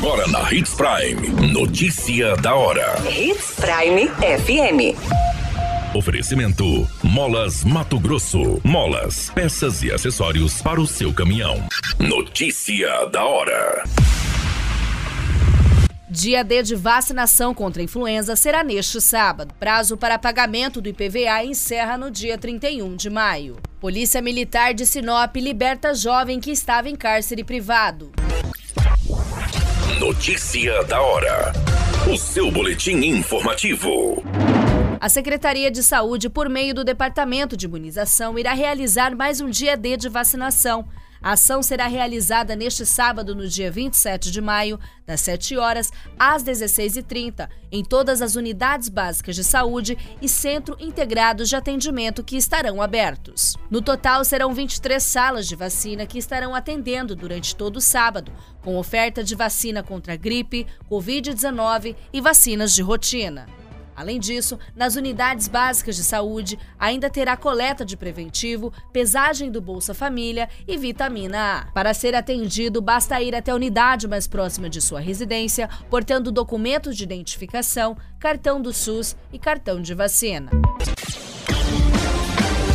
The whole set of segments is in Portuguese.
Agora na Hits Prime. Notícia da hora. Hits Prime FM. Oferecimento: Molas Mato Grosso. Molas, peças e acessórios para o seu caminhão. Notícia da hora. Dia D de vacinação contra a influenza será neste sábado. Prazo para pagamento do IPVA encerra no dia 31 de maio. Polícia Militar de Sinop liberta jovem que estava em cárcere privado. Notícia da hora. O seu boletim informativo. A Secretaria de Saúde, por meio do Departamento de Imunização, irá realizar mais um dia D de vacinação. A ação será realizada neste sábado, no dia 27 de maio, das 7 horas às 16h30, em todas as unidades básicas de saúde e centro integrados de atendimento que estarão abertos. No total, serão 23 salas de vacina que estarão atendendo durante todo o sábado, com oferta de vacina contra gripe, Covid-19 e vacinas de rotina. Além disso, nas unidades básicas de saúde ainda terá coleta de preventivo, pesagem do Bolsa Família e vitamina A. Para ser atendido, basta ir até a unidade mais próxima de sua residência, portando documentos de identificação, cartão do SUS e cartão de vacina.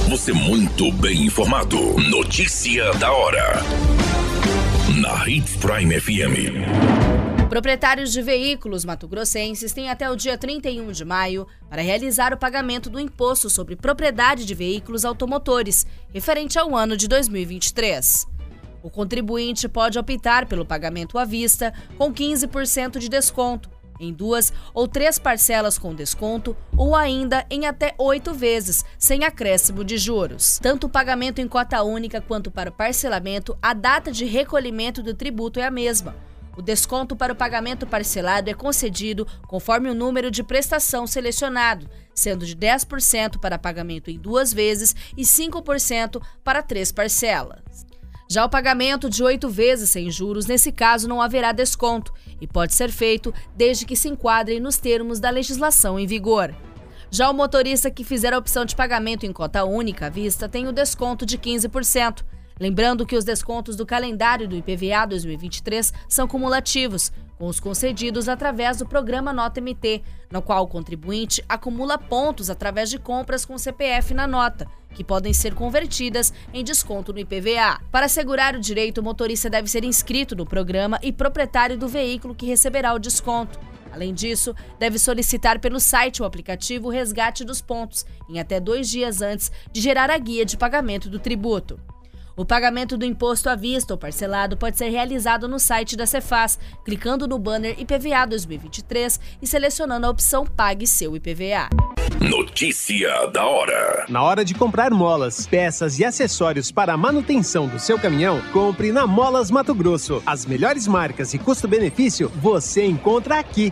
Você muito bem informado. Notícia da hora. Na Hits Prime FM. Proprietários de veículos mato-grossenses têm até o dia 31 de maio para realizar o pagamento do imposto sobre propriedade de veículos automotores, referente ao ano de 2023. O contribuinte pode optar pelo pagamento à vista, com 15% de desconto, em duas ou três parcelas com desconto ou ainda em até oito vezes, sem acréscimo de juros. Tanto o pagamento em cota única quanto para o parcelamento, a data de recolhimento do tributo é a mesma o desconto para o pagamento parcelado é concedido conforme o número de prestação selecionado, sendo de 10% para pagamento em duas vezes e 5% para três parcelas. Já o pagamento de oito vezes sem juros, nesse caso, não haverá desconto e pode ser feito desde que se enquadrem nos termos da legislação em vigor. Já o motorista que fizer a opção de pagamento em cota única à vista tem o desconto de 15%. Lembrando que os descontos do calendário do IPVA 2023 são cumulativos, com os concedidos através do programa Nota MT, no qual o contribuinte acumula pontos através de compras com CPF na nota, que podem ser convertidas em desconto no IPVA. Para assegurar o direito, o motorista deve ser inscrito no programa e proprietário do veículo que receberá o desconto. Além disso, deve solicitar pelo site ou aplicativo o resgate dos pontos, em até dois dias antes de gerar a guia de pagamento do tributo. O pagamento do imposto à vista ou parcelado pode ser realizado no site da Cefaz, clicando no banner IPVA 2023 e selecionando a opção Pague seu IPVA. Notícia da hora. Na hora de comprar molas, peças e acessórios para a manutenção do seu caminhão, compre na Molas Mato Grosso. As melhores marcas e custo-benefício você encontra aqui.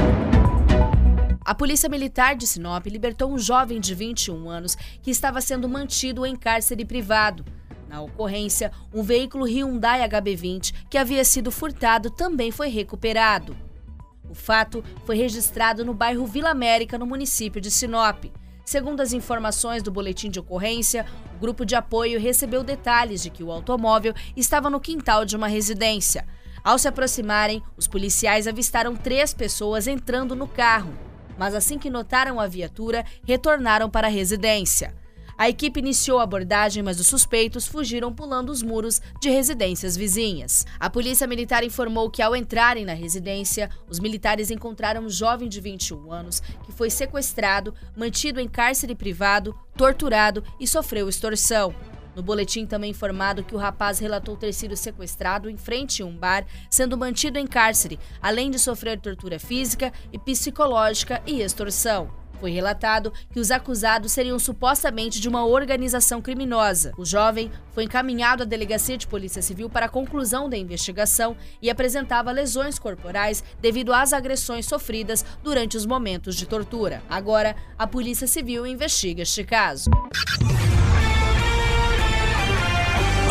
A Polícia Militar de Sinop libertou um jovem de 21 anos que estava sendo mantido em cárcere privado. Na ocorrência, um veículo Hyundai HB20 que havia sido furtado também foi recuperado. O fato foi registrado no bairro Vila América, no município de Sinop. Segundo as informações do boletim de ocorrência, o grupo de apoio recebeu detalhes de que o automóvel estava no quintal de uma residência. Ao se aproximarem, os policiais avistaram três pessoas entrando no carro mas assim que notaram a viatura, retornaram para a residência. A equipe iniciou a abordagem, mas os suspeitos fugiram pulando os muros de residências vizinhas. A polícia militar informou que, ao entrarem na residência, os militares encontraram um jovem de 21 anos que foi sequestrado, mantido em cárcere privado, torturado e sofreu extorsão. No boletim também informado que o rapaz relatou ter sido sequestrado em frente a um bar, sendo mantido em cárcere, além de sofrer tortura física e psicológica e extorsão. Foi relatado que os acusados seriam supostamente de uma organização criminosa. O jovem foi encaminhado à delegacia de Polícia Civil para a conclusão da investigação e apresentava lesões corporais devido às agressões sofridas durante os momentos de tortura. Agora, a Polícia Civil investiga este caso.